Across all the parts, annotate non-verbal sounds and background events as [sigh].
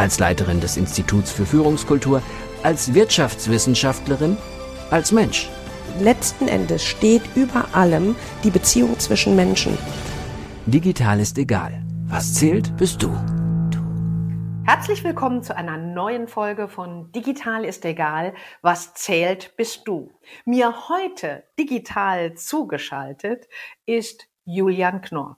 als Leiterin des Instituts für Führungskultur, als Wirtschaftswissenschaftlerin, als Mensch. Letzten Endes steht über allem die Beziehung zwischen Menschen. Digital ist egal. Was zählt, bist du. Herzlich willkommen zu einer neuen Folge von Digital ist egal. Was zählt, bist du. Mir heute digital zugeschaltet ist Julian Knorr.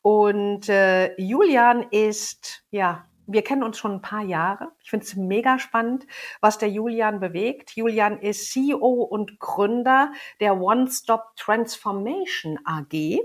Und äh, Julian ist ja wir kennen uns schon ein paar Jahre. Ich finde es mega spannend, was der Julian bewegt. Julian ist CEO und Gründer der One-Stop Transformation AG.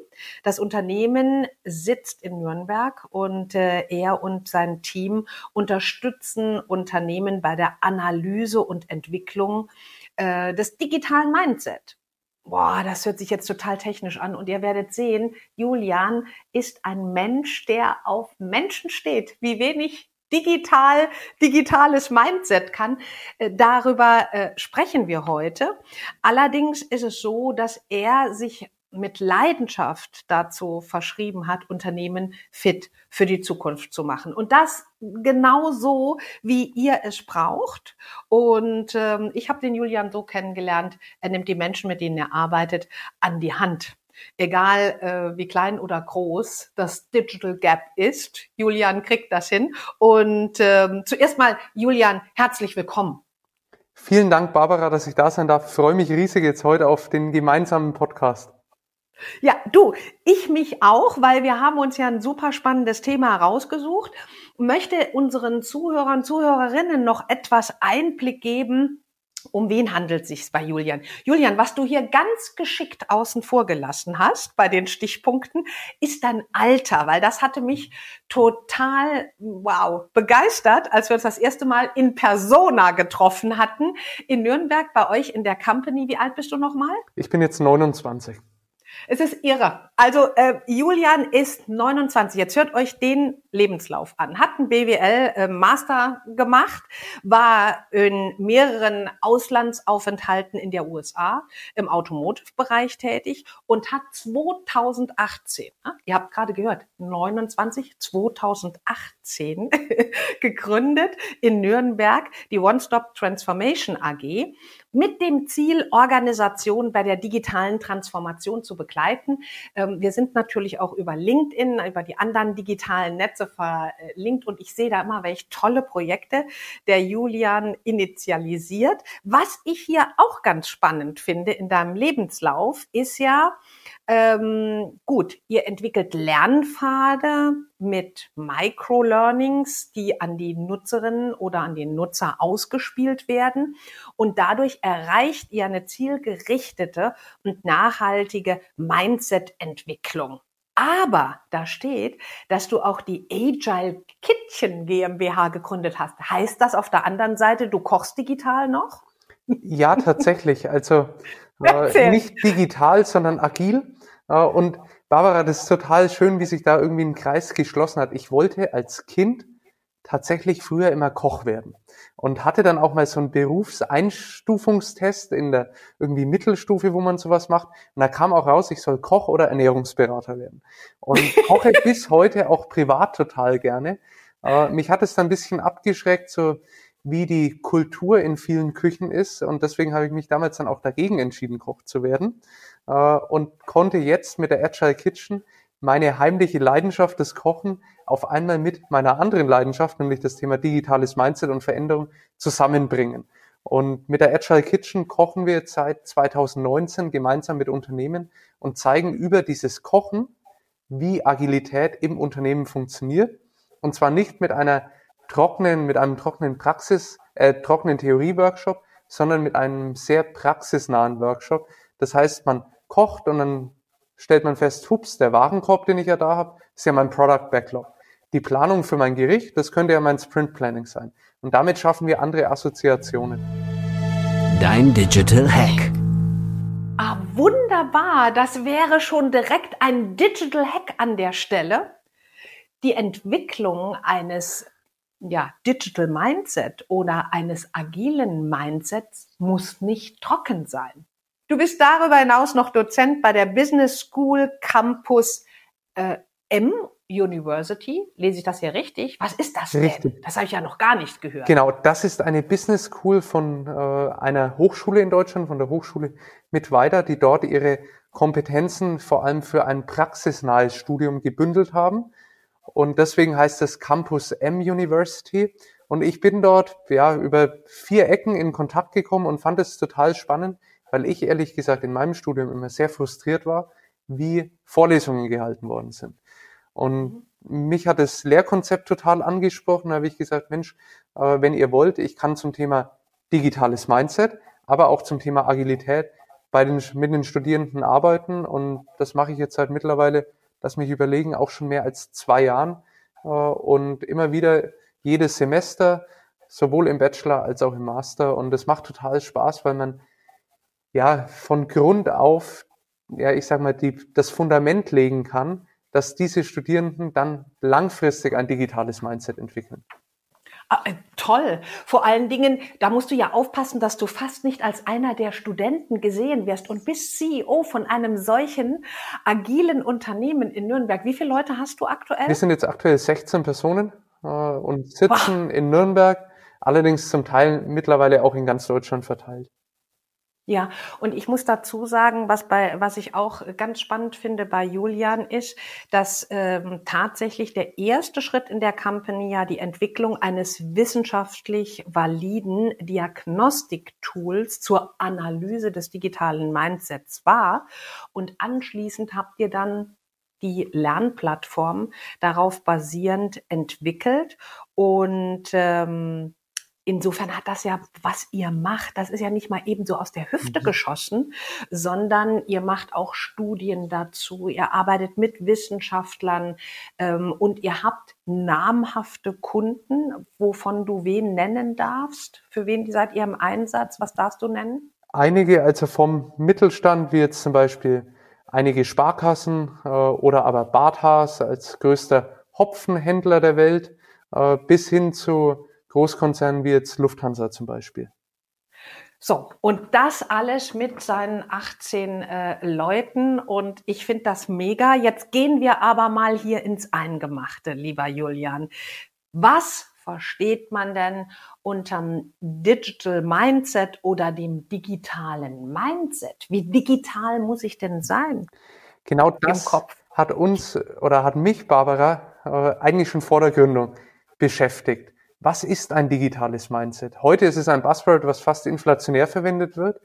Das Unternehmen sitzt in Nürnberg und äh, er und sein Team unterstützen Unternehmen bei der Analyse und Entwicklung äh, des digitalen Mindset boah, das hört sich jetzt total technisch an. Und ihr werdet sehen, Julian ist ein Mensch, der auf Menschen steht. Wie wenig digital, digitales Mindset kann. Äh, darüber äh, sprechen wir heute. Allerdings ist es so, dass er sich mit Leidenschaft dazu verschrieben hat, Unternehmen fit für die Zukunft zu machen. Und das genau so, wie ihr es braucht. Und ähm, ich habe den Julian so kennengelernt, er nimmt die Menschen, mit denen er arbeitet, an die Hand. Egal äh, wie klein oder groß das Digital Gap ist, Julian kriegt das hin. Und ähm, zuerst mal, Julian, herzlich willkommen. Vielen Dank, Barbara, dass ich da sein darf. Ich freue mich riesig jetzt heute auf den gemeinsamen Podcast. Ja, du, ich mich auch, weil wir haben uns ja ein super spannendes Thema rausgesucht. Möchte unseren Zuhörern, Zuhörerinnen noch etwas Einblick geben, um wen handelt sich bei Julian? Julian, was du hier ganz geschickt außen vor gelassen hast bei den Stichpunkten, ist dein Alter, weil das hatte mich total, wow, begeistert, als wir uns das erste Mal in Persona getroffen hatten in Nürnberg bei euch in der Company. Wie alt bist du nochmal? Ich bin jetzt 29. Es ist irre. Also äh, Julian ist 29. Jetzt hört euch den Lebenslauf an. Hat einen BWL äh, gemacht, war in mehreren Auslandsaufenthalten in der USA im Automotive-Bereich tätig und hat 2018, äh, ihr habt gerade gehört, 29, 2018 [laughs] gegründet in Nürnberg die One-Stop Transformation AG mit dem Ziel, Organisationen bei der digitalen Transformation zu begleiten. Ähm, wir sind natürlich auch über LinkedIn, über die anderen digitalen Netze verlinkt und ich sehe da immer welche tolle Projekte der Julian initialisiert. Was ich hier auch ganz spannend finde in deinem Lebenslauf ist ja, ähm, gut, ihr entwickelt Lernpfade mit Microlearnings, die an die Nutzerinnen oder an den Nutzer ausgespielt werden. Und dadurch erreicht ihr eine zielgerichtete und nachhaltige Mindset-Entwicklung. Aber da steht, dass du auch die Agile Kitchen GmbH gegründet hast. Heißt das auf der anderen Seite, du kochst digital noch? Ja, tatsächlich. Also [laughs] äh, nicht digital, sondern agil. Und Barbara, das ist total schön, wie sich da irgendwie ein Kreis geschlossen hat. Ich wollte als Kind tatsächlich früher immer Koch werden und hatte dann auch mal so einen Berufseinstufungstest in der irgendwie Mittelstufe, wo man sowas macht. Und da kam auch raus, ich soll Koch oder Ernährungsberater werden. Und [laughs] koche bis heute auch privat total gerne. Aber mich hat es dann ein bisschen abgeschreckt, so wie die Kultur in vielen Küchen ist. Und deswegen habe ich mich damals dann auch dagegen entschieden, Koch zu werden. Äh, und konnte jetzt mit der Agile Kitchen meine heimliche Leidenschaft des Kochen auf einmal mit meiner anderen Leidenschaft, nämlich das Thema digitales Mindset und Veränderung, zusammenbringen. Und mit der Agile Kitchen kochen wir seit 2019 gemeinsam mit Unternehmen und zeigen über dieses Kochen, wie Agilität im Unternehmen funktioniert. Und zwar nicht mit einer trockenen, mit einem trockenen Praxis, äh, trockenen Theorie-Workshop, sondern mit einem sehr praxisnahen Workshop. Das heißt, man kocht und dann stellt man fest, hups, der Warenkorb, den ich ja da habe, ist ja mein Product Backlog. die Planung für mein Gericht, das könnte ja mein Sprint Planning sein. Und damit schaffen wir andere Assoziationen. Dein Digital Hack. Ah, wunderbar. Das wäre schon direkt ein Digital Hack an der Stelle. Die Entwicklung eines ja, Digital Mindset oder eines agilen Mindsets muss nicht trocken sein. Du bist darüber hinaus noch Dozent bei der Business School Campus äh, M University. Lese ich das hier richtig? Was ist das richtig. denn? Das habe ich ja noch gar nicht gehört. Genau, das ist eine Business School von äh, einer Hochschule in Deutschland, von der Hochschule Mittweida, die dort ihre Kompetenzen vor allem für ein praxisnahes Studium gebündelt haben. Und deswegen heißt es Campus M University. Und ich bin dort ja über vier Ecken in Kontakt gekommen und fand es total spannend, weil ich ehrlich gesagt in meinem Studium immer sehr frustriert war, wie Vorlesungen gehalten worden sind. Und mich hat das Lehrkonzept total angesprochen. Da habe ich gesagt, Mensch, äh, wenn ihr wollt, ich kann zum Thema digitales Mindset, aber auch zum Thema Agilität bei den, mit den Studierenden arbeiten. Und das mache ich jetzt seit mittlerweile, lass mich überlegen, auch schon mehr als zwei Jahren. Äh, und immer wieder jedes Semester, sowohl im Bachelor als auch im Master. Und das macht total Spaß, weil man ja von Grund auf, ja, ich sag mal, die, das Fundament legen kann, dass diese Studierenden dann langfristig ein digitales Mindset entwickeln. Ah, äh, toll. Vor allen Dingen, da musst du ja aufpassen, dass du fast nicht als einer der Studenten gesehen wirst und bist CEO von einem solchen agilen Unternehmen in Nürnberg. Wie viele Leute hast du aktuell? Wir sind jetzt aktuell 16 Personen äh, und sitzen Boah. in Nürnberg, allerdings zum Teil mittlerweile auch in ganz Deutschland verteilt. Ja, und ich muss dazu sagen, was bei, was ich auch ganz spannend finde bei Julian ist, dass ähm, tatsächlich der erste Schritt in der Company ja die Entwicklung eines wissenschaftlich validen Diagnostik-Tools zur Analyse des digitalen Mindsets war. Und anschließend habt ihr dann die Lernplattform darauf basierend entwickelt und ähm, Insofern hat das ja, was ihr macht, das ist ja nicht mal eben so aus der Hüfte mhm. geschossen, sondern ihr macht auch Studien dazu, ihr arbeitet mit Wissenschaftlern ähm, und ihr habt namhafte Kunden, wovon du wen nennen darfst. Für wen seid ihr im Einsatz? Was darfst du nennen? Einige, also vom Mittelstand, wie jetzt zum Beispiel einige Sparkassen äh, oder aber Barthaas als größter Hopfenhändler der Welt, äh, bis hin zu Großkonzernen wie jetzt Lufthansa zum Beispiel. So, und das alles mit seinen 18 äh, Leuten und ich finde das mega. Jetzt gehen wir aber mal hier ins Eingemachte, lieber Julian. Was versteht man denn unterm Digital Mindset oder dem digitalen Mindset? Wie digital muss ich denn sein? Genau das hat uns oder hat mich, Barbara, äh, eigentlich schon vor der Gründung beschäftigt. Was ist ein digitales Mindset? Heute ist es ein Buzzword, was fast inflationär verwendet wird.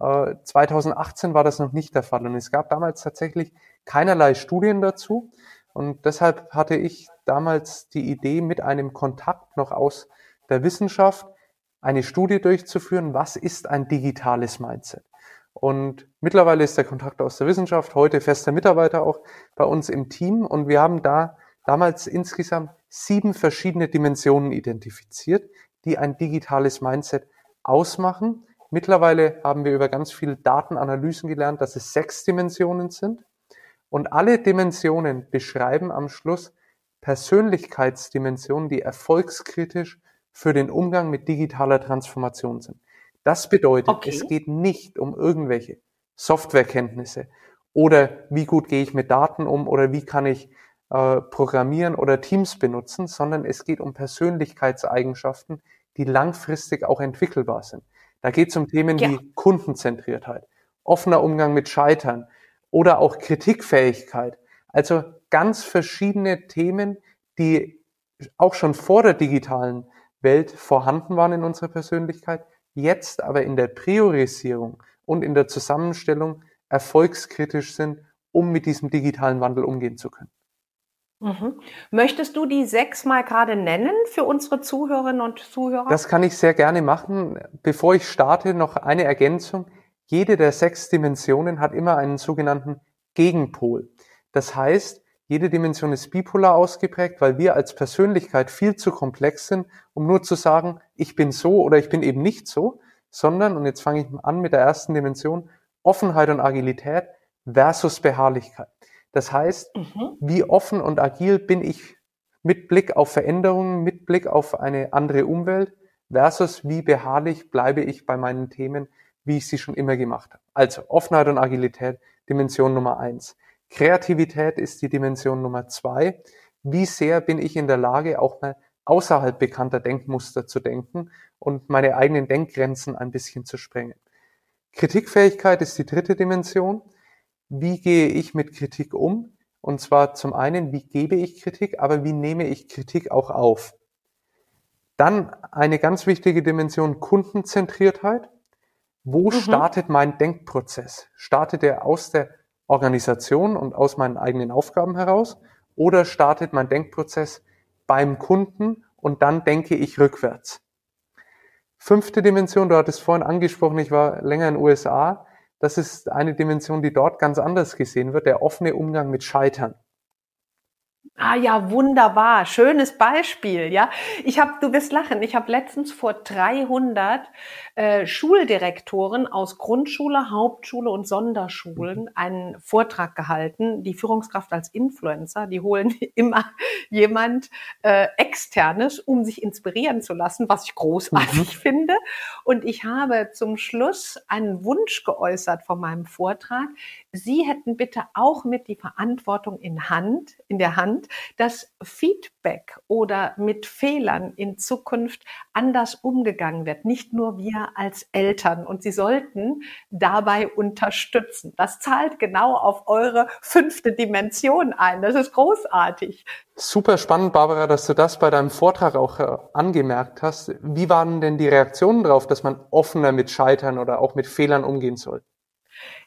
2018 äh, war das noch nicht der Fall und es gab damals tatsächlich keinerlei Studien dazu. Und deshalb hatte ich damals die Idee, mit einem Kontakt noch aus der Wissenschaft eine Studie durchzuführen, was ist ein digitales Mindset? Und mittlerweile ist der Kontakt aus der Wissenschaft heute fester Mitarbeiter auch bei uns im Team und wir haben da damals insgesamt sieben verschiedene Dimensionen identifiziert, die ein digitales Mindset ausmachen. Mittlerweile haben wir über ganz viele Datenanalysen gelernt, dass es sechs Dimensionen sind. Und alle Dimensionen beschreiben am Schluss Persönlichkeitsdimensionen, die erfolgskritisch für den Umgang mit digitaler Transformation sind. Das bedeutet, okay. es geht nicht um irgendwelche Softwarekenntnisse oder wie gut gehe ich mit Daten um oder wie kann ich äh, programmieren oder Teams benutzen, sondern es geht um Persönlichkeitseigenschaften, die langfristig auch entwickelbar sind. Da geht es um Themen ja. wie Kundenzentriertheit, offener Umgang mit Scheitern oder auch Kritikfähigkeit. Also ganz verschiedene Themen, die auch schon vor der digitalen Welt vorhanden waren in unserer Persönlichkeit, jetzt aber in der Priorisierung und in der Zusammenstellung erfolgskritisch sind, um mit diesem digitalen Wandel umgehen zu können. Mhm. Möchtest du die sechs mal gerade nennen für unsere Zuhörerinnen und Zuhörer? Das kann ich sehr gerne machen. Bevor ich starte, noch eine Ergänzung. Jede der sechs Dimensionen hat immer einen sogenannten Gegenpol. Das heißt, Jede Dimension ist bipolar ausgeprägt, weil wir als Persönlichkeit viel zu komplex sind, um nur zu sagen, ich bin so oder ich bin eben nicht so, sondern, und jetzt fange ich an mit der ersten Dimension, Offenheit und Agilität versus Beharrlichkeit. Das heißt, mhm. wie offen und agil bin ich mit Blick auf Veränderungen, mit Blick auf eine andere Umwelt versus wie beharrlich bleibe ich bei meinen Themen, wie ich sie schon immer gemacht habe. Also Offenheit und Agilität, Dimension Nummer eins. Kreativität ist die Dimension Nummer zwei. Wie sehr bin ich in der Lage, auch mal außerhalb bekannter Denkmuster zu denken und meine eigenen Denkgrenzen ein bisschen zu sprengen. Kritikfähigkeit ist die dritte Dimension. Wie gehe ich mit Kritik um? Und zwar zum einen, wie gebe ich Kritik, aber wie nehme ich Kritik auch auf? Dann eine ganz wichtige Dimension Kundenzentriertheit. Wo mhm. startet mein Denkprozess? Startet er aus der Organisation und aus meinen eigenen Aufgaben heraus oder startet mein Denkprozess beim Kunden und dann denke ich rückwärts. Fünfte Dimension, du hattest vorhin angesprochen, ich war länger in den USA. Das ist eine Dimension, die dort ganz anders gesehen wird, der offene Umgang mit Scheitern. Ah ja, wunderbar, schönes Beispiel, ja. Ich habe, du wirst lachen, ich habe letztens vor 300 äh, Schuldirektoren aus Grundschule, Hauptschule und Sonderschulen mhm. einen Vortrag gehalten. Die Führungskraft als Influencer, die holen [laughs] immer jemand äh, externes, um sich inspirieren zu lassen, was ich großartig mhm. finde. Und ich habe zum Schluss einen Wunsch geäußert von meinem Vortrag. Sie hätten bitte auch mit die Verantwortung in Hand, in der Hand, dass Feedback oder mit Fehlern in Zukunft anders umgegangen wird. Nicht nur wir als Eltern. Und Sie sollten dabei unterstützen. Das zahlt genau auf eure fünfte Dimension ein. Das ist großartig. Super spannend, Barbara, dass du das bei deinem Vortrag auch äh, angemerkt hast. Wie waren denn die Reaktionen darauf, dass man offener mit Scheitern oder auch mit Fehlern umgehen soll?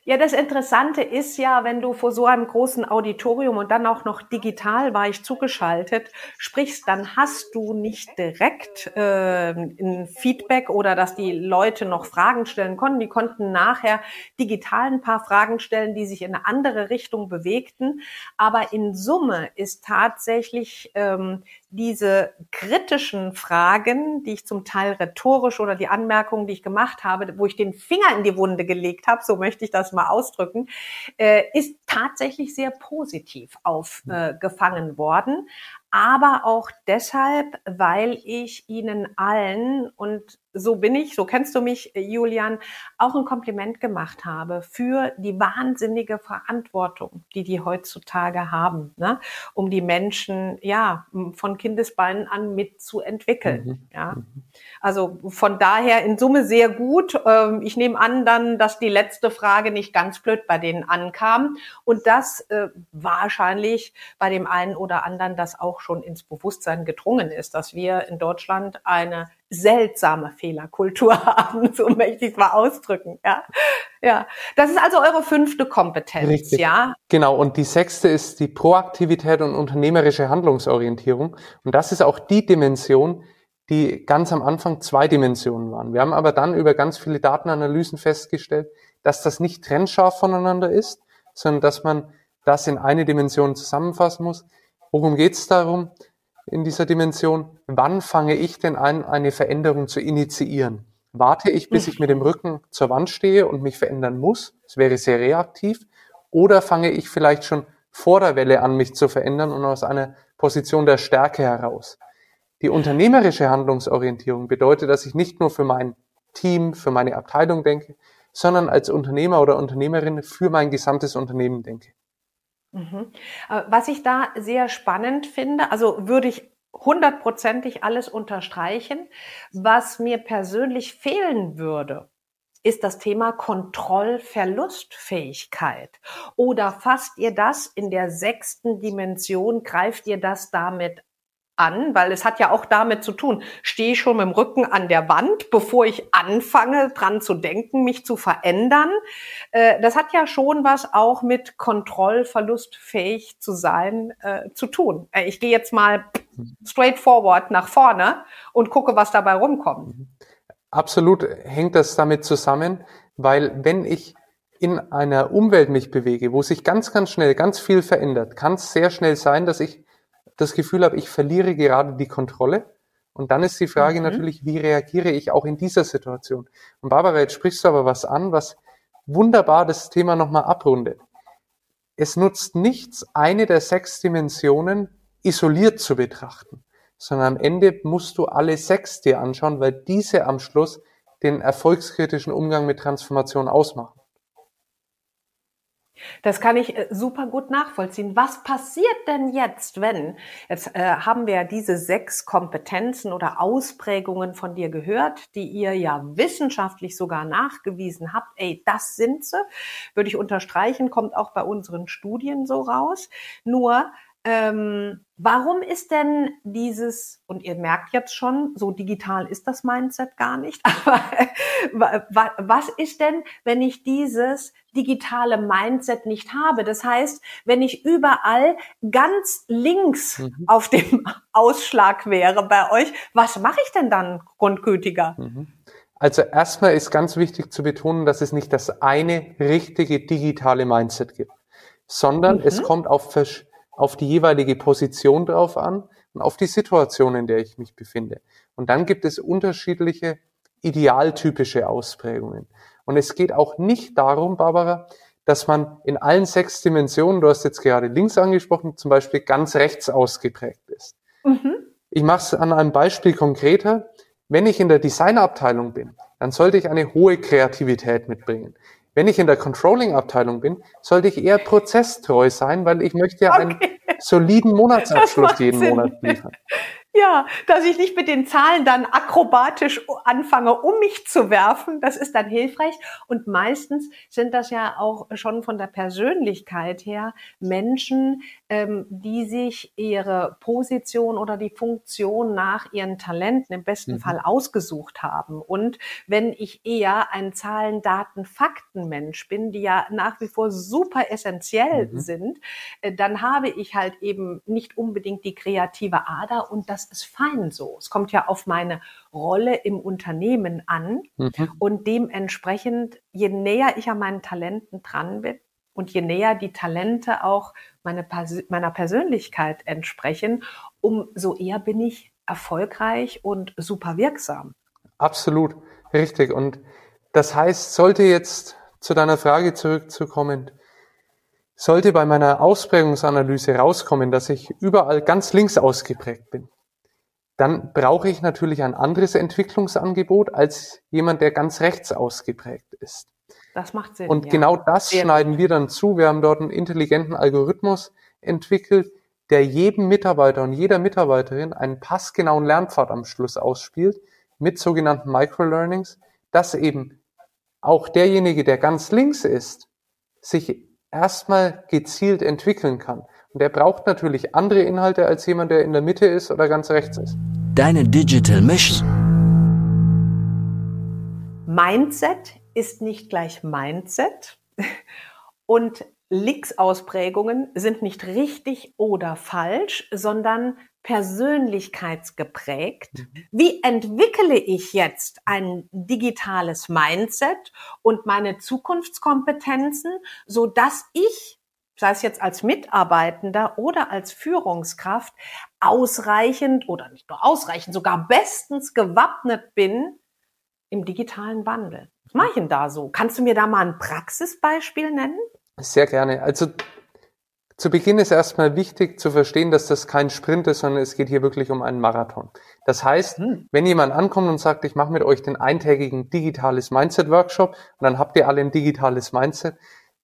Ja, das Interessante ist ja, wenn du vor so einem großen Auditorium und dann auch noch digital war ich zugeschaltet sprichst, dann hast du nicht direkt äh, ein Feedback oder dass die Leute noch Fragen stellen konnten. Die konnten nachher digital ein paar Fragen stellen, die sich in eine andere Richtung bewegten. Aber in Summe ist tatsächlich ähm, diese kritischen Fragen, die ich zum Teil rhetorisch oder die Anmerkungen, die ich gemacht habe, wo ich den Finger in die Wunde gelegt habe, so möchte ich das mal ausdrücken, äh, ist tatsächlich sehr positiv aufgefangen worden aber auch deshalb, weil ich Ihnen allen und so bin ich, so kennst du mich, Julian, auch ein Kompliment gemacht habe für die wahnsinnige Verantwortung, die die heutzutage haben, ne? um die Menschen ja von Kindesbeinen an mitzuentwickeln. Mhm. Ja, mhm. also von daher in Summe sehr gut. Ähm, ich nehme an dann, dass die letzte Frage nicht ganz blöd bei denen ankam und das äh, wahrscheinlich bei dem einen oder anderen das auch schon ins Bewusstsein gedrungen ist, dass wir in Deutschland eine seltsame Fehlerkultur [laughs] haben, so möchte ich es mal ausdrücken, ja. Ja, das ist also eure fünfte Kompetenz, Richtig. ja? Genau, und die sechste ist die Proaktivität und unternehmerische Handlungsorientierung. Und das ist auch die Dimension, die ganz am Anfang zwei Dimensionen waren. Wir haben aber dann über ganz viele Datenanalysen festgestellt, dass das nicht trennscharf voneinander ist, sondern dass man das in eine Dimension zusammenfassen muss. Worum geht es darum in dieser Dimension? Wann fange ich denn an, eine Veränderung zu initiieren? Warte ich, bis ich mit dem Rücken zur Wand stehe und mich verändern muss? Das wäre sehr reaktiv. Oder fange ich vielleicht schon vor der Welle an, mich zu verändern und aus einer Position der Stärke heraus? Die unternehmerische Handlungsorientierung bedeutet, dass ich nicht nur für mein Team, für meine Abteilung denke, sondern als Unternehmer oder Unternehmerin für mein gesamtes Unternehmen denke. Mhm. Äh, was ich da sehr spannend finde, also würde ich hundertprozentig alles unterstreichen. Was mir persönlich fehlen würde, ist das Thema Kontrollverlustfähigkeit. Oder fasst ihr das in der sechsten Dimension, greift ihr das damit an, weil es hat ja auch damit zu tun, stehe ich schon mit dem Rücken an der Wand, bevor ich anfange, dran zu denken, mich zu verändern. Äh, das hat ja schon was auch mit kontrollverlustfähig zu sein äh, zu tun. Äh, ich gehe jetzt mal straightforward nach vorne und gucke, was dabei rumkommt. Absolut hängt das damit zusammen, weil wenn ich in einer Umwelt mich bewege, wo sich ganz, ganz schnell ganz viel verändert, kann es sehr schnell sein, dass ich das Gefühl habe, ich verliere gerade die Kontrolle. Und dann ist die Frage mhm. natürlich, wie reagiere ich auch in dieser Situation? Und Barbara, jetzt sprichst du aber was an, was wunderbar das Thema nochmal abrundet. Es nutzt nichts, eine der sechs Dimensionen isoliert zu betrachten, sondern am Ende musst du alle sechs dir anschauen, weil diese am Schluss den erfolgskritischen Umgang mit Transformation ausmachen. Das kann ich äh, super gut nachvollziehen. Was passiert denn jetzt, wenn, jetzt äh, haben wir ja diese sechs Kompetenzen oder Ausprägungen von dir gehört, die ihr ja wissenschaftlich sogar nachgewiesen habt. Ey, das sind sie, würde ich unterstreichen, kommt auch bei unseren Studien so raus. Nur, ähm, warum ist denn dieses, und ihr merkt jetzt schon, so digital ist das Mindset gar nicht, [laughs] aber was ist denn, wenn ich dieses digitale Mindset nicht habe? Das heißt, wenn ich überall ganz links mhm. auf dem [laughs] Ausschlag wäre bei euch, was mache ich denn dann grundgütiger? Mhm. Also erstmal ist ganz wichtig zu betonen, dass es nicht das eine richtige digitale Mindset gibt, sondern mhm. es kommt auf verschiedene auf die jeweilige Position drauf an und auf die Situation, in der ich mich befinde. Und dann gibt es unterschiedliche idealtypische Ausprägungen. Und es geht auch nicht darum, Barbara, dass man in allen sechs Dimensionen, du hast jetzt gerade links angesprochen, zum Beispiel ganz rechts ausgeprägt ist. Mhm. Ich mache es an einem Beispiel konkreter. Wenn ich in der Designabteilung bin, dann sollte ich eine hohe Kreativität mitbringen. Wenn ich in der Controlling-Abteilung bin, sollte ich eher prozesstreu sein, weil ich möchte ja okay. einen soliden Monatsabschluss jeden Sinn. Monat liefern. Ja, dass ich nicht mit den Zahlen dann akrobatisch anfange, um mich zu werfen, das ist dann hilfreich. Und meistens sind das ja auch schon von der Persönlichkeit her Menschen, ähm, die sich ihre Position oder die Funktion nach ihren Talenten im besten mhm. Fall ausgesucht haben. Und wenn ich eher ein Zahlen, Daten, Fakten Mensch bin, die ja nach wie vor super essentiell mhm. sind, äh, dann habe ich halt eben nicht unbedingt die kreative Ader und das das ist fein so. Es kommt ja auf meine Rolle im Unternehmen an mhm. und dementsprechend, je näher ich an meinen Talenten dran bin und je näher die Talente auch meine, meiner Persönlichkeit entsprechen, umso eher bin ich erfolgreich und super wirksam. Absolut, richtig. Und das heißt, sollte jetzt zu deiner Frage zurückzukommen, sollte bei meiner Ausprägungsanalyse rauskommen, dass ich überall ganz links ausgeprägt bin, dann brauche ich natürlich ein anderes Entwicklungsangebot als jemand, der ganz rechts ausgeprägt ist. Das macht Sinn. Und ja. genau das Sehr schneiden wir dann zu. Wir haben dort einen intelligenten Algorithmus entwickelt, der jedem Mitarbeiter und jeder Mitarbeiterin einen passgenauen Lernpfad am Schluss ausspielt mit sogenannten Microlearnings, dass eben auch derjenige, der ganz links ist, sich erstmal gezielt entwickeln kann. Und der braucht natürlich andere Inhalte als jemand, der in der Mitte ist oder ganz rechts ist. Deine Digital Mission. Mindset ist nicht gleich Mindset. Und Lix-Ausprägungen sind nicht richtig oder falsch, sondern persönlichkeitsgeprägt. Mhm. Wie entwickle ich jetzt ein digitales Mindset und meine Zukunftskompetenzen, so dass ich sei es jetzt als Mitarbeitender oder als Führungskraft, ausreichend oder nicht nur ausreichend, sogar bestens gewappnet bin im digitalen Wandel. Was mache ich denn da so? Kannst du mir da mal ein Praxisbeispiel nennen? Sehr gerne. Also zu Beginn ist erstmal wichtig zu verstehen, dass das kein Sprint ist, sondern es geht hier wirklich um einen Marathon. Das heißt, hm. wenn jemand ankommt und sagt, ich mache mit euch den eintägigen digitales Mindset Workshop und dann habt ihr alle ein digitales Mindset,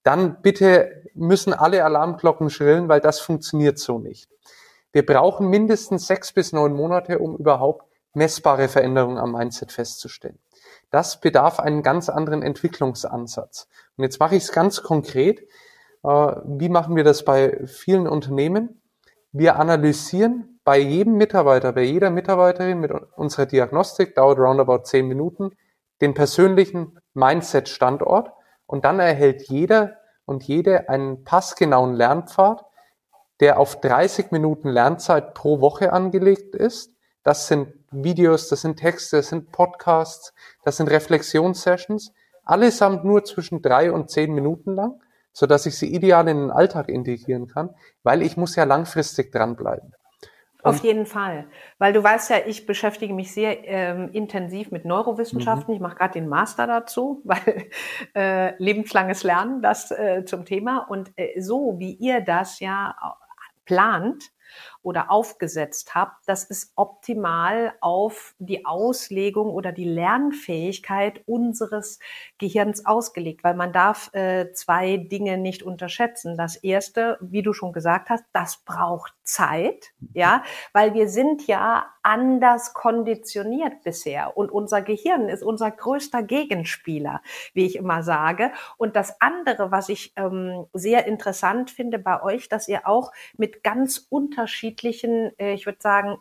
dann bitte müssen alle Alarmglocken schrillen, weil das funktioniert so nicht. Wir brauchen mindestens sechs bis neun Monate, um überhaupt messbare Veränderungen am Mindset festzustellen. Das bedarf einen ganz anderen Entwicklungsansatz. Und jetzt mache ich es ganz konkret. Äh, wie machen wir das bei vielen Unternehmen? Wir analysieren bei jedem Mitarbeiter, bei jeder Mitarbeiterin mit unserer Diagnostik, dauert roundabout zehn Minuten, den persönlichen Mindset-Standort und dann erhält jeder und jede einen passgenauen Lernpfad, der auf 30 Minuten Lernzeit pro Woche angelegt ist. Das sind Videos, das sind Texte, das sind Podcasts, das sind Reflexionssessions. allesamt nur zwischen drei und zehn Minuten lang, so dass ich sie ideal in den Alltag integrieren kann, weil ich muss ja langfristig dranbleiben. Auf jeden Fall, weil du weißt ja, ich beschäftige mich sehr ähm, intensiv mit Neurowissenschaften. Mhm. Ich mache gerade den Master dazu, [laughs] weil äh, lebenslanges Lernen das äh, zum Thema. Und äh, so wie ihr das ja plant, oder aufgesetzt habt, das ist optimal auf die Auslegung oder die Lernfähigkeit unseres Gehirns ausgelegt, weil man darf äh, zwei Dinge nicht unterschätzen. Das erste, wie du schon gesagt hast, das braucht Zeit, ja, weil wir sind ja anders konditioniert bisher und unser Gehirn ist unser größter Gegenspieler, wie ich immer sage. Und das andere, was ich ähm, sehr interessant finde bei euch, dass ihr auch mit ganz unterschiedlichen, äh, ich würde sagen,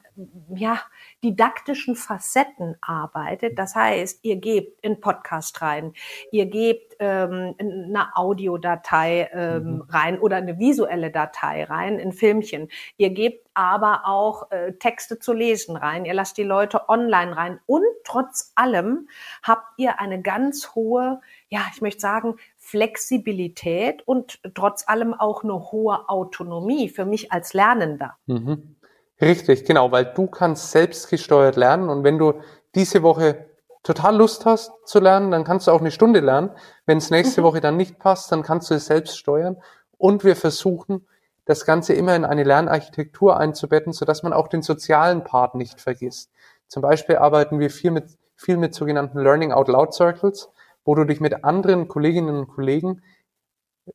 ja, didaktischen Facetten arbeitet. Das heißt, ihr gebt in Podcast rein, ihr gebt ähm, eine Audiodatei ähm, mhm. rein oder eine visuelle Datei rein, in Filmchen. Ihr gebt aber auch äh, Texte zu lesen rein. Ihr lasst die Leute online rein. Und trotz allem habt ihr eine ganz hohe, ja, ich möchte sagen, Flexibilität und trotz allem auch eine hohe Autonomie für mich als Lernender. Mhm. Richtig, genau, weil du kannst selbstgesteuert lernen und wenn du diese Woche total Lust hast zu lernen, dann kannst du auch eine Stunde lernen. Wenn es nächste mhm. Woche dann nicht passt, dann kannst du es selbst steuern. Und wir versuchen, das Ganze immer in eine Lernarchitektur einzubetten, sodass man auch den sozialen Part nicht vergisst. Zum Beispiel arbeiten wir viel mit, viel mit sogenannten Learning Out Loud Circles, wo du dich mit anderen Kolleginnen und Kollegen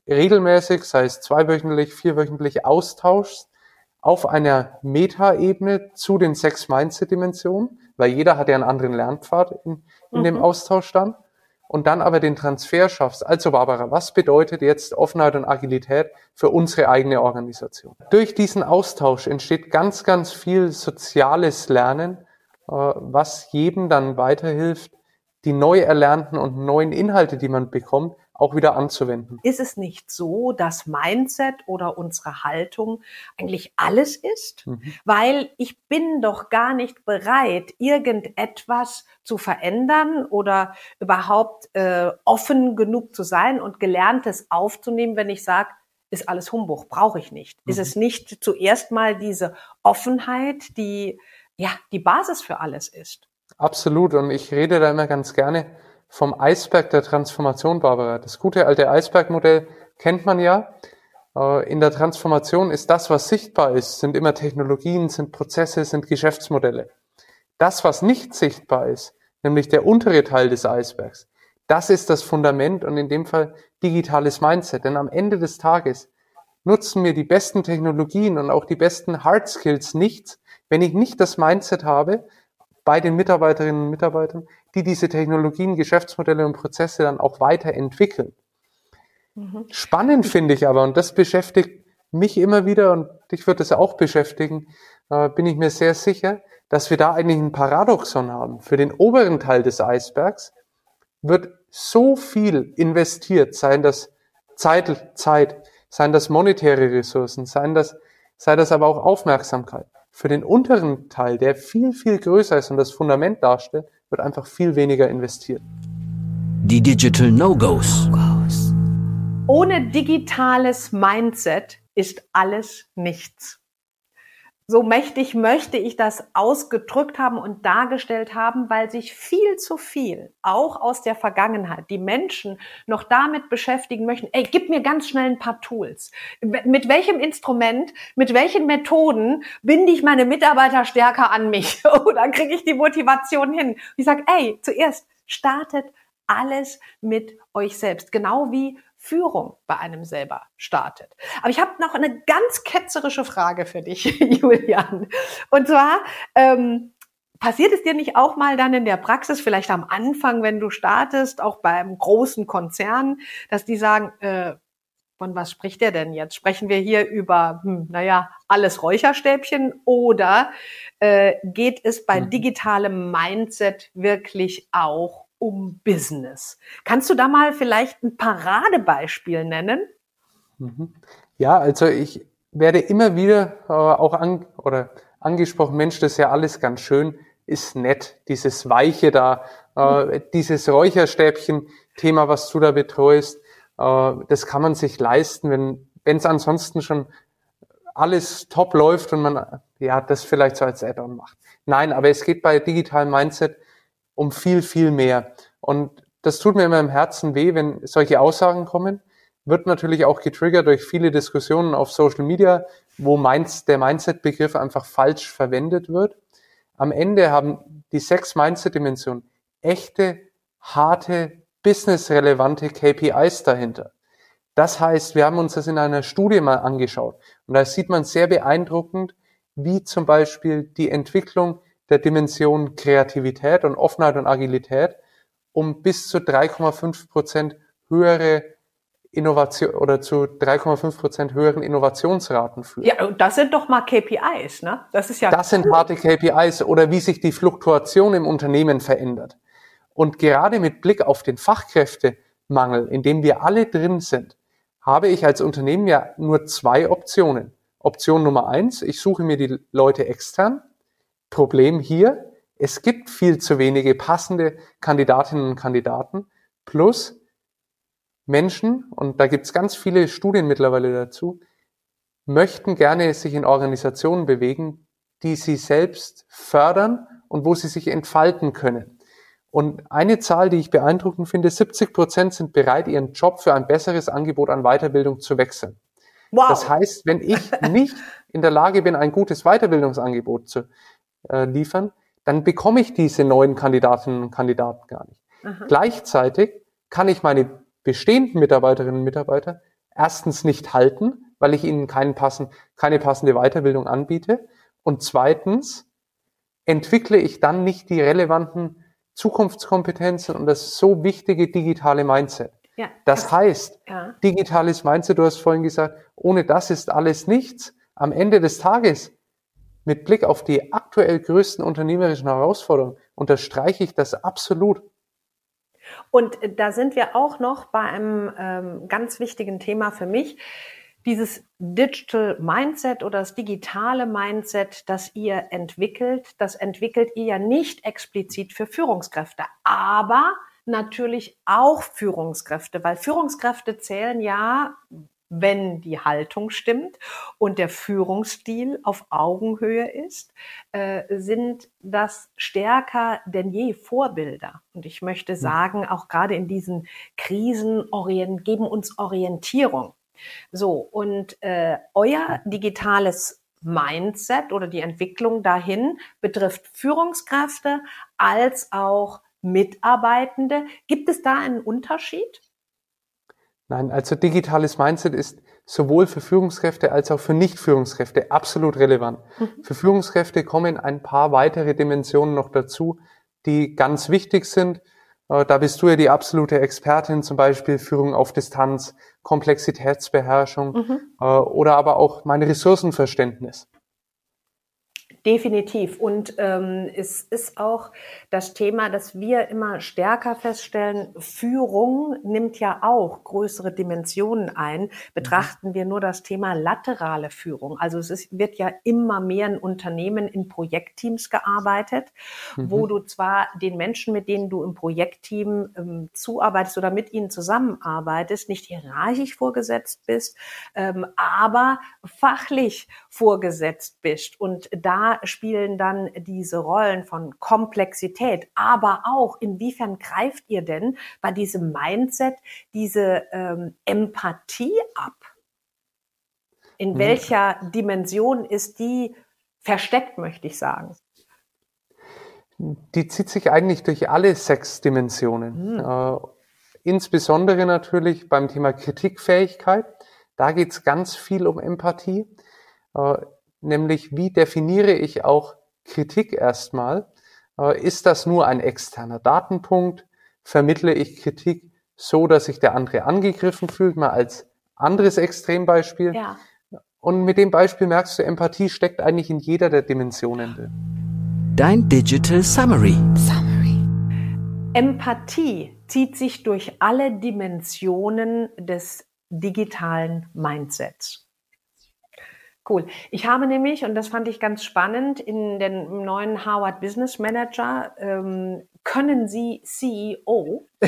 regelmäßig, sei es zweiwöchentlich, vierwöchentlich austauschst auf einer Meta-Ebene zu den sechs Mindset-Dimensionen, weil jeder hat ja einen anderen Lernpfad in, in mhm. dem Austausch dann und dann aber den Transfer schaffst. Also Barbara, was bedeutet jetzt Offenheit und Agilität für unsere eigene Organisation? Durch diesen Austausch entsteht ganz, ganz viel soziales Lernen, äh, was jedem dann weiterhilft, die neu erlernten und neuen Inhalte, die man bekommt, auch wieder anzuwenden. Ist es nicht so, dass Mindset oder unsere Haltung eigentlich alles ist? Mhm. Weil ich bin doch gar nicht bereit, irgendetwas zu verändern oder überhaupt äh, offen genug zu sein und Gelerntes aufzunehmen, wenn ich sage, ist alles Humbug, brauche ich nicht. Mhm. Ist es nicht zuerst mal diese Offenheit, die ja die Basis für alles ist? Absolut. Und ich rede da immer ganz gerne vom Eisberg der Transformation, Barbara. Das gute alte Eisbergmodell kennt man ja. Äh, in der Transformation ist das, was sichtbar ist, sind immer Technologien, sind Prozesse, sind Geschäftsmodelle. Das, was nicht sichtbar ist, nämlich der untere Teil des Eisbergs, das ist das Fundament und in dem Fall digitales Mindset. Denn am Ende des Tages nutzen mir die besten Technologien und auch die besten Hard Skills nichts, wenn ich nicht das Mindset habe, bei den Mitarbeiterinnen und Mitarbeitern, die diese Technologien, Geschäftsmodelle und Prozesse dann auch weiterentwickeln. Mhm. Spannend finde ich aber, und das beschäftigt mich immer wieder und dich wird es auch beschäftigen, äh, bin ich mir sehr sicher, dass wir da eigentlich ein Paradoxon haben. Für den oberen Teil des Eisbergs wird so viel investiert, seien das Zeit, Zeit, seien das monetäre Ressourcen, seien das, sei das aber auch Aufmerksamkeit. Für den unteren Teil, der viel, viel größer ist und das Fundament darstellt, wird einfach viel weniger investiert. Die Digital No-Gos. Ohne digitales Mindset ist alles nichts so mächtig möchte ich das ausgedrückt haben und dargestellt haben, weil sich viel zu viel, auch aus der Vergangenheit, die Menschen noch damit beschäftigen möchten, ey, gib mir ganz schnell ein paar Tools. Mit welchem Instrument, mit welchen Methoden binde ich meine Mitarbeiter stärker an mich [laughs] oder kriege ich die Motivation hin? Ich sage, ey, zuerst startet alles mit euch selbst, genau wie Führung bei einem selber startet. Aber ich habe noch eine ganz ketzerische Frage für dich, [laughs] Julian. Und zwar, ähm, passiert es dir nicht auch mal dann in der Praxis, vielleicht am Anfang, wenn du startest, auch beim großen Konzern, dass die sagen, äh, von was spricht der denn jetzt? Sprechen wir hier über, hm, naja, alles Räucherstäbchen oder äh, geht es bei mhm. digitalem Mindset wirklich auch um Business. Kannst du da mal vielleicht ein Paradebeispiel nennen? Mhm. Ja, also ich werde immer wieder äh, auch an, oder angesprochen, Mensch, das ist ja alles ganz schön. ist nett, dieses Weiche da, äh, dieses Räucherstäbchen-Thema, was du da betreust, äh, das kann man sich leisten, wenn wenn es ansonsten schon alles top läuft und man ja das vielleicht so als Add-on macht. Nein, aber es geht bei digitalem Mindset um viel, viel mehr. Und das tut mir immer im Herzen weh, wenn solche Aussagen kommen. Wird natürlich auch getriggert durch viele Diskussionen auf Social Media, wo der Mindset-Begriff einfach falsch verwendet wird. Am Ende haben die sechs Mindset-Dimensionen echte, harte, businessrelevante KPIs dahinter. Das heißt, wir haben uns das in einer Studie mal angeschaut und da sieht man sehr beeindruckend, wie zum Beispiel die Entwicklung der Dimension Kreativität und Offenheit und Agilität um bis zu 3,5 Prozent höhere Innovation oder zu 3,5 Prozent höheren Innovationsraten führt. Ja, das sind doch mal KPIs, ne? Das ist ja. Das cool. sind harte KPIs oder wie sich die Fluktuation im Unternehmen verändert. Und gerade mit Blick auf den Fachkräftemangel, in dem wir alle drin sind, habe ich als Unternehmen ja nur zwei Optionen. Option Nummer eins, ich suche mir die Leute extern. Problem hier, es gibt viel zu wenige passende Kandidatinnen und Kandidaten. Plus Menschen, und da gibt es ganz viele Studien mittlerweile dazu, möchten gerne sich in Organisationen bewegen, die sie selbst fördern und wo sie sich entfalten können. Und eine Zahl, die ich beeindruckend finde, 70 Prozent sind bereit, ihren Job für ein besseres Angebot an Weiterbildung zu wechseln. Wow. Das heißt, wenn ich [laughs] nicht in der Lage bin, ein gutes Weiterbildungsangebot zu äh, liefern, dann bekomme ich diese neuen Kandidatinnen und Kandidaten gar nicht. Aha. Gleichzeitig kann ich meine bestehenden Mitarbeiterinnen und Mitarbeiter erstens nicht halten, weil ich ihnen keinen passen, keine passende Weiterbildung anbiete. Und zweitens entwickle ich dann nicht die relevanten Zukunftskompetenzen und das so wichtige digitale Mindset. Ja, das heißt, ja. digitales Mindset, du hast vorhin gesagt, ohne das ist alles nichts. Am Ende des Tages, mit Blick auf die aktuell größten unternehmerischen Herausforderungen, unterstreiche ich das absolut. Und da sind wir auch noch bei einem ähm, ganz wichtigen Thema für mich dieses Digital Mindset oder das digitale Mindset, das ihr entwickelt, das entwickelt ihr ja nicht explizit für Führungskräfte, aber natürlich auch Führungskräfte, weil Führungskräfte zählen ja, wenn die Haltung stimmt und der Führungsstil auf Augenhöhe ist, äh, sind das stärker denn je Vorbilder. Und ich möchte hm. sagen, auch gerade in diesen Krisen geben uns Orientierung. So, und äh, euer digitales Mindset oder die Entwicklung dahin betrifft Führungskräfte als auch Mitarbeitende. Gibt es da einen Unterschied? Nein, also digitales Mindset ist sowohl für Führungskräfte als auch für Nicht-Führungskräfte absolut relevant. Mhm. Für Führungskräfte kommen ein paar weitere Dimensionen noch dazu, die ganz wichtig sind. Äh, da bist du ja die absolute Expertin, zum Beispiel Führung auf Distanz, Komplexitätsbeherrschung mhm. Äh, oder aber auch mein Ressourcenverständnis. Definitiv. Und ähm, es ist auch das Thema, dass wir immer stärker feststellen, Führung nimmt ja auch größere Dimensionen ein. Betrachten mhm. wir nur das Thema laterale Führung. Also es ist, wird ja immer mehr in Unternehmen in Projektteams gearbeitet, mhm. wo du zwar den Menschen, mit denen du im Projektteam ähm, zuarbeitest oder mit ihnen zusammenarbeitest, nicht hierarchisch vorgesetzt bist, ähm, aber fachlich vorgesetzt bist. Und da spielen dann diese Rollen von Komplexität, aber auch inwiefern greift ihr denn bei diesem Mindset diese ähm, Empathie ab? In mhm. welcher Dimension ist die versteckt, möchte ich sagen? Die zieht sich eigentlich durch alle sechs Dimensionen. Mhm. Äh, insbesondere natürlich beim Thema Kritikfähigkeit. Da geht es ganz viel um Empathie. Äh, nämlich wie definiere ich auch Kritik erstmal? Äh, ist das nur ein externer Datenpunkt? Vermittle ich Kritik so, dass sich der andere angegriffen fühlt, mal als anderes Extrembeispiel? Ja. Und mit dem Beispiel merkst du, Empathie steckt eigentlich in jeder der Dimensionen drin. Dein Digital Summary. Summary. Empathie zieht sich durch alle Dimensionen des digitalen Mindsets. Cool. Ich habe nämlich, und das fand ich ganz spannend, in den neuen Harvard Business Manager ähm, können Sie CEO? [laughs]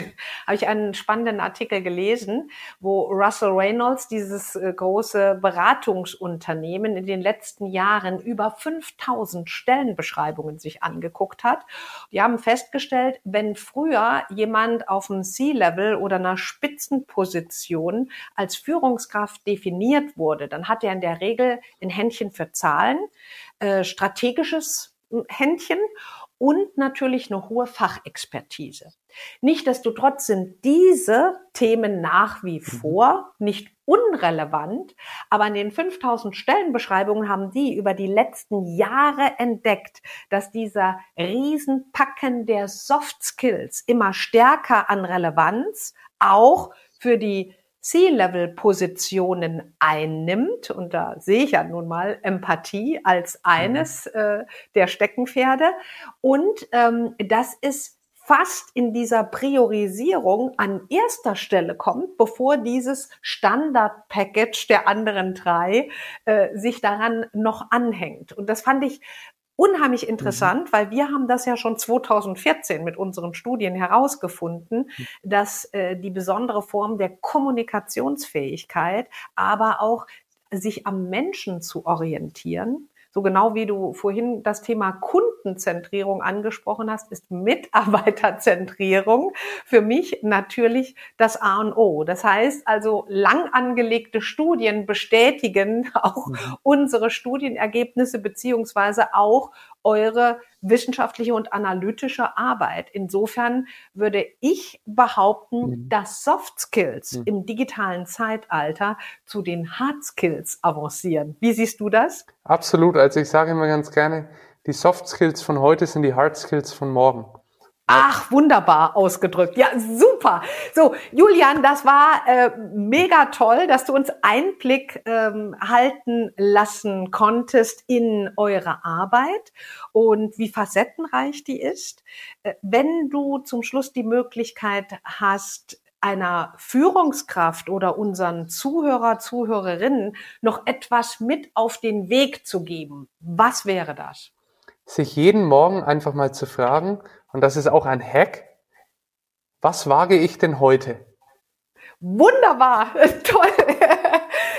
Habe ich einen spannenden Artikel gelesen, wo Russell Reynolds dieses äh, große Beratungsunternehmen in den letzten Jahren über 5000 Stellenbeschreibungen sich angeguckt hat. Die haben festgestellt, wenn früher jemand auf dem C-Level oder einer Spitzenposition als Führungskraft definiert wurde, dann hat er in der Regel ein Händchen für Zahlen, äh, strategisches Händchen und natürlich eine hohe Fachexpertise. Nichtsdestotrotz sind diese Themen nach wie mhm. vor nicht unrelevant, aber in den 5000 Stellenbeschreibungen haben die über die letzten Jahre entdeckt, dass dieser Riesenpacken der Soft Skills immer stärker an Relevanz auch für die C-Level-Positionen einnimmt, und da sehe ich ja nun mal Empathie als eines mhm. äh, der Steckenpferde, und ähm, das ist fast in dieser Priorisierung an erster Stelle kommt, bevor dieses Standard-Package der anderen drei äh, sich daran noch anhängt. Und das fand ich unheimlich mhm. interessant, mhm. weil wir haben das ja schon 2014 mit unseren Studien herausgefunden, mhm. dass äh, die besondere Form der Kommunikationsfähigkeit, aber auch sich am Menschen zu orientieren, so genau wie du vorhin das Thema Kundenzentrierung angesprochen hast, ist Mitarbeiterzentrierung für mich natürlich das A und O. Das heißt also, lang angelegte Studien bestätigen [laughs] auch mhm. unsere Studienergebnisse beziehungsweise auch eure wissenschaftliche und analytische Arbeit. Insofern würde ich behaupten, mhm. dass Soft Skills mhm. im digitalen Zeitalter zu den Hard Skills avancieren. Wie siehst du das? Absolut. Also ich sage immer ganz gerne, die Soft Skills von heute sind die Hard Skills von morgen. Ach, wunderbar ausgedrückt. Ja, super. So, Julian, das war äh, mega toll, dass du uns Einblick ähm, halten lassen konntest in eure Arbeit und wie facettenreich die ist. Äh, wenn du zum Schluss die Möglichkeit hast, einer Führungskraft oder unseren Zuhörer, Zuhörerinnen noch etwas mit auf den Weg zu geben, was wäre das? Sich jeden Morgen einfach mal zu fragen, und das ist auch ein Hack. Was wage ich denn heute? Wunderbar, [laughs] toll.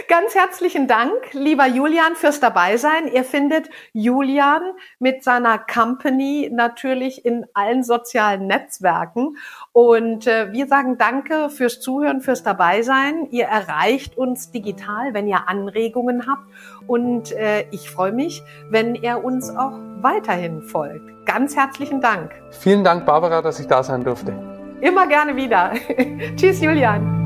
Ganz herzlichen Dank, lieber Julian, fürs Dabeisein. Ihr findet Julian mit seiner Company natürlich in allen sozialen Netzwerken. Und äh, wir sagen Danke fürs Zuhören, fürs Dabeisein. Ihr erreicht uns digital, wenn ihr Anregungen habt. Und äh, ich freue mich, wenn ihr uns auch weiterhin folgt. Ganz herzlichen Dank. Vielen Dank, Barbara, dass ich da sein durfte. Immer gerne wieder. [laughs] Tschüss, Julian.